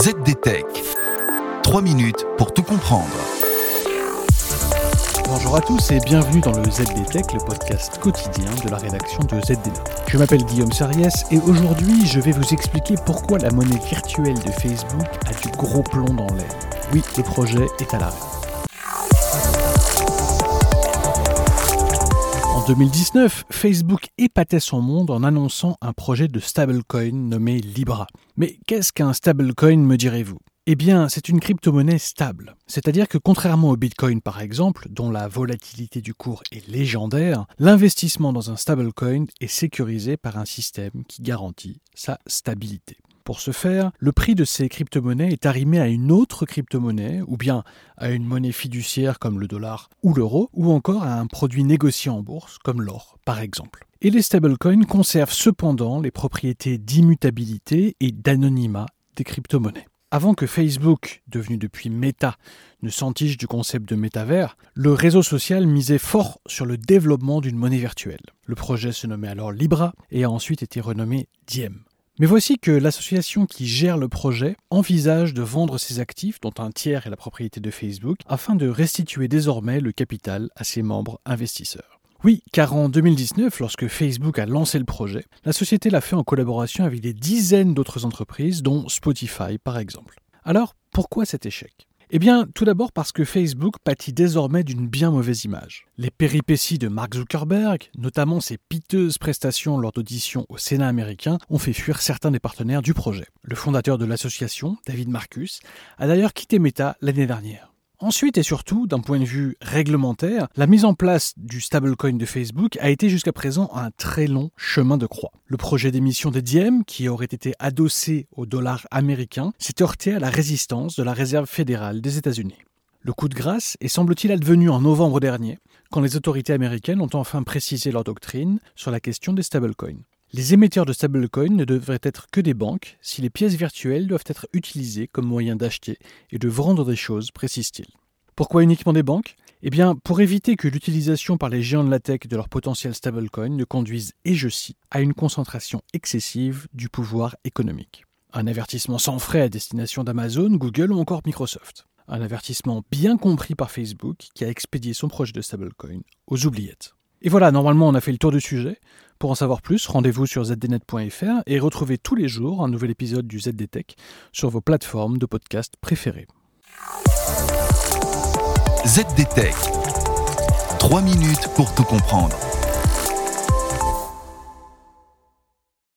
ZDTech. 3 minutes pour tout comprendre. Bonjour à tous et bienvenue dans le ZDTech, le podcast quotidien de la rédaction de ZDNet. Je m'appelle Guillaume Sariès et aujourd'hui je vais vous expliquer pourquoi la monnaie virtuelle de Facebook a du gros plomb dans l'air. Oui, le projet est à l'arrêt. 2019, Facebook épatait son monde en annonçant un projet de stablecoin nommé Libra. Mais qu'est-ce qu'un stablecoin, me direz-vous? Eh bien, c'est une crypto-monnaie stable. C'est-à-dire que contrairement au Bitcoin par exemple, dont la volatilité du cours est légendaire, l'investissement dans un stablecoin est sécurisé par un système qui garantit sa stabilité. Pour ce faire, le prix de ces crypto-monnaies est arrimé à une autre crypto-monnaie, ou bien à une monnaie fiduciaire comme le dollar ou l'euro, ou encore à un produit négocié en bourse comme l'or, par exemple. Et les stablecoins conservent cependant les propriétés d'immutabilité et d'anonymat des crypto-monnaies. Avant que Facebook, devenu depuis Meta, ne s'entiche du concept de métavers, le réseau social misait fort sur le développement d'une monnaie virtuelle. Le projet se nommait alors Libra et a ensuite été renommé Diem. Mais voici que l'association qui gère le projet envisage de vendre ses actifs, dont un tiers est la propriété de Facebook, afin de restituer désormais le capital à ses membres investisseurs. Oui, car en 2019, lorsque Facebook a lancé le projet, la société l'a fait en collaboration avec des dizaines d'autres entreprises, dont Spotify par exemple. Alors, pourquoi cet échec? Eh bien, tout d'abord parce que Facebook pâtit désormais d'une bien mauvaise image. Les péripéties de Mark Zuckerberg, notamment ses piteuses prestations lors d'auditions au Sénat américain, ont fait fuir certains des partenaires du projet. Le fondateur de l'association, David Marcus, a d'ailleurs quitté Meta l'année dernière. Ensuite et surtout, d'un point de vue réglementaire, la mise en place du stablecoin de Facebook a été jusqu'à présent un très long chemin de croix. Le projet d'émission des Diem, qui aurait été adossé au dollar américain, s'est heurté à la résistance de la Réserve fédérale des États-Unis. Le coup de grâce est semble-t-il advenu en novembre dernier, quand les autorités américaines ont enfin précisé leur doctrine sur la question des stablecoins. Les émetteurs de stablecoins ne devraient être que des banques si les pièces virtuelles doivent être utilisées comme moyen d'acheter et de vendre des choses, précise-t-il. Pourquoi uniquement des banques? Eh bien, pour éviter que l'utilisation par les géants de la tech de leur potentiel stablecoin ne conduise, et je cite, à une concentration excessive du pouvoir économique. Un avertissement sans frais à destination d'Amazon, Google ou encore Microsoft. Un avertissement bien compris par Facebook qui a expédié son projet de stablecoin aux oubliettes. Et voilà, normalement on a fait le tour du sujet. Pour en savoir plus, rendez-vous sur zdnet.fr et retrouvez tous les jours un nouvel épisode du ZDTech sur vos plateformes de podcast préférées. ZDTech. 3 minutes pour tout comprendre.